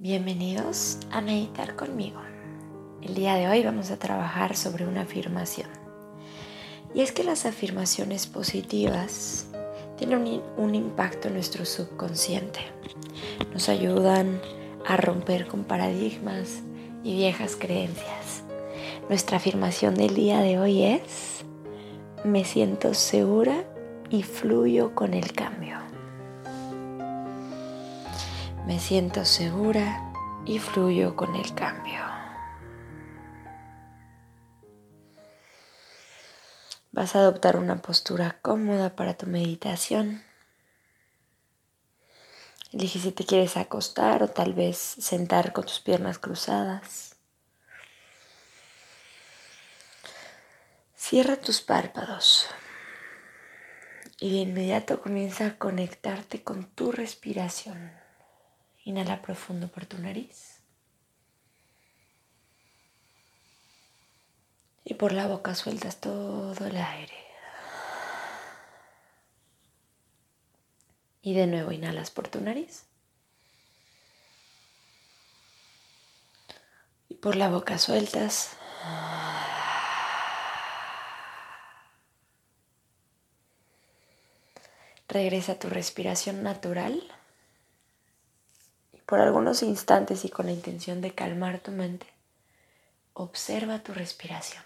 Bienvenidos a meditar conmigo. El día de hoy vamos a trabajar sobre una afirmación. Y es que las afirmaciones positivas tienen un, impacto en nuestro subconsciente. Nos ayudan a romper con paradigmas y viejas creencias. Nuestra afirmación del día de hoy es, me siento segura y fluyo con el cambio. Me siento segura y fluyo con el cambio. Vas a adoptar una postura cómoda para tu meditación. Elige si te quieres acostar o tal vez sentar con tus piernas cruzadas. Cierra tus párpados y de inmediato comienza a conectarte con tu respiración. Inhala profundo por tu nariz. Y por la boca sueltas todo el aire. Y de nuevo inhalas por tu nariz. Y por la boca sueltas. Regresa a tu respiración natural por algunos instantes y con la intención de calmar tu mente, observa tu respiración.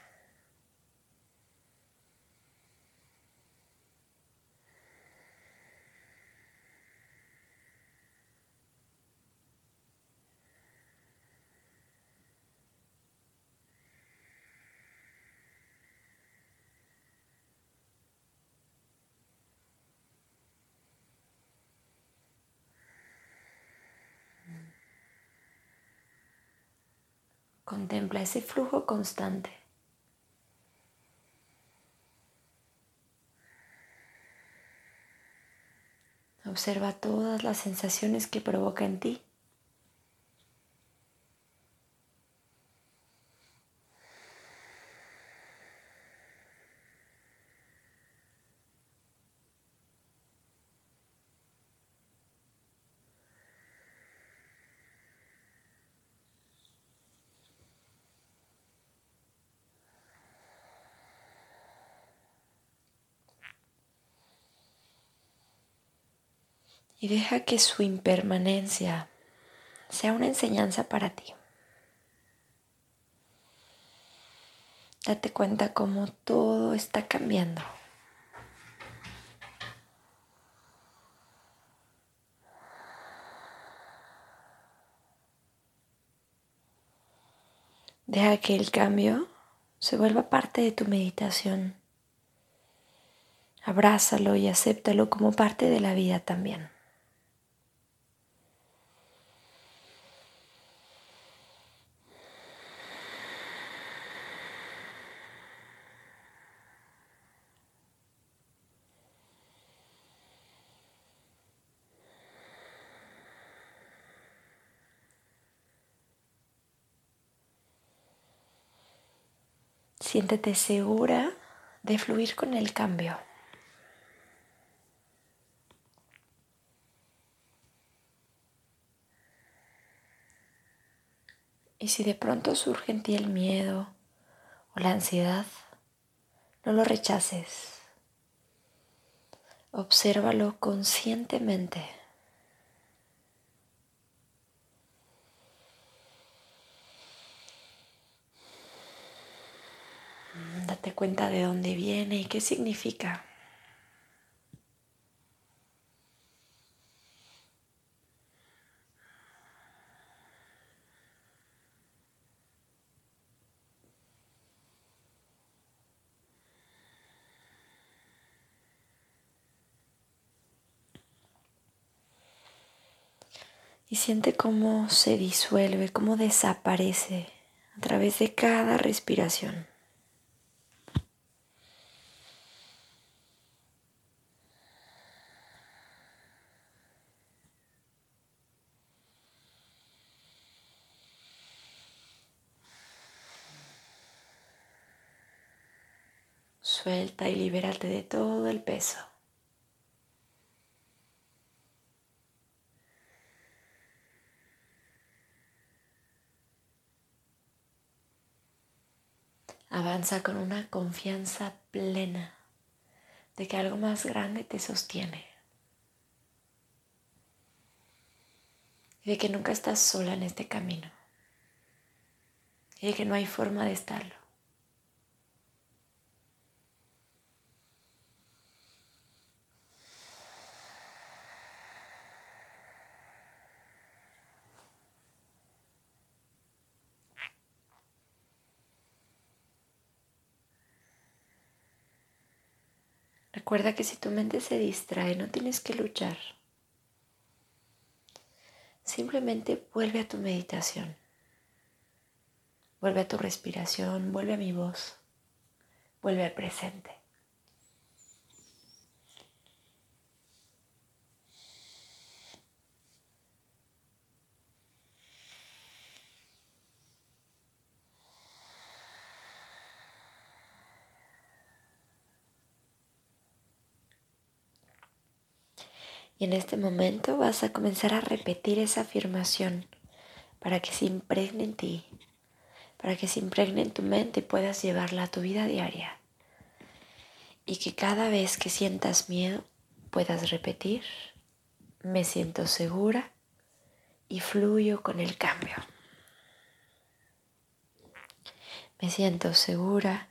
Contempla ese flujo constante. Observa todas las sensaciones que provoca en ti. Y deja que su impermanencia sea una enseñanza para ti. Date cuenta cómo todo está cambiando. Deja que el cambio se vuelva parte de tu meditación. Abrázalo y acéptalo como parte de la vida también. Siéntete segura de fluir con el cambio. Y si de pronto surge en ti el miedo o la ansiedad, no lo rechaces. Obsérvalo conscientemente. Date cuenta de dónde viene y qué significa. Y siente cómo se disuelve, cómo desaparece a través de cada respiración. Suelta y libérate de todo el peso. Avanza con una confianza plena de que algo más grande te sostiene. Y de que nunca estás sola en este camino. Y de que no hay forma de estarlo. Recuerda que si tu mente se distrae, no tienes que luchar. Simplemente vuelve a tu meditación. Vuelve a tu respiración, vuelve a mi voz, vuelve al presente. Y en este momento vas a comenzar a repetir esa afirmación para que se impregne en ti, para que se impregne en tu mente y puedas llevarla a tu vida diaria. Y que cada vez que sientas miedo puedas repetir, me siento segura y fluyo con el cambio. Me siento segura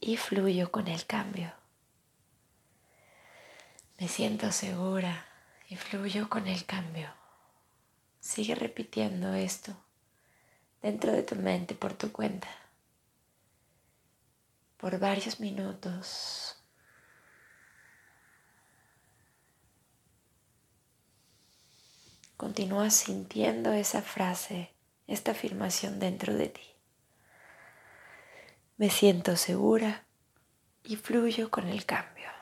y fluyo con el cambio. Me siento segura y fluyo con el cambio. Sigue repitiendo esto dentro de tu mente por tu cuenta por varios minutos. Continúa sintiendo esa frase, esta afirmación dentro de ti. Me siento segura y fluyo con el cambio.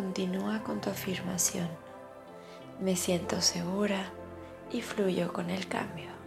Continúa con tu afirmación. Me siento segura y fluyo con el cambio.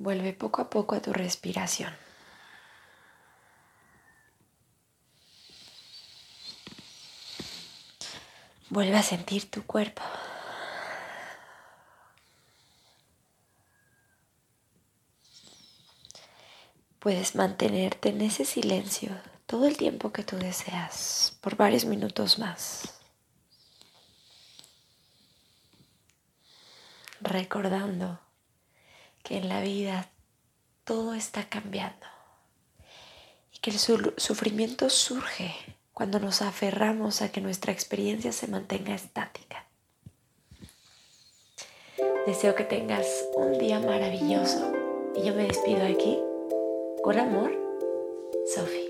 Vuelve poco a poco a tu respiración. Vuelve a sentir tu cuerpo. Puedes mantenerte en ese silencio todo el tiempo que tú deseas, por varios minutos más. Recordando que en la vida todo está cambiando y que el sufrimiento surge cuando nos aferramos a que nuestra experiencia se mantenga estática. Deseo que tengas un día maravilloso y yo me despido aquí. Con amor, Sophie.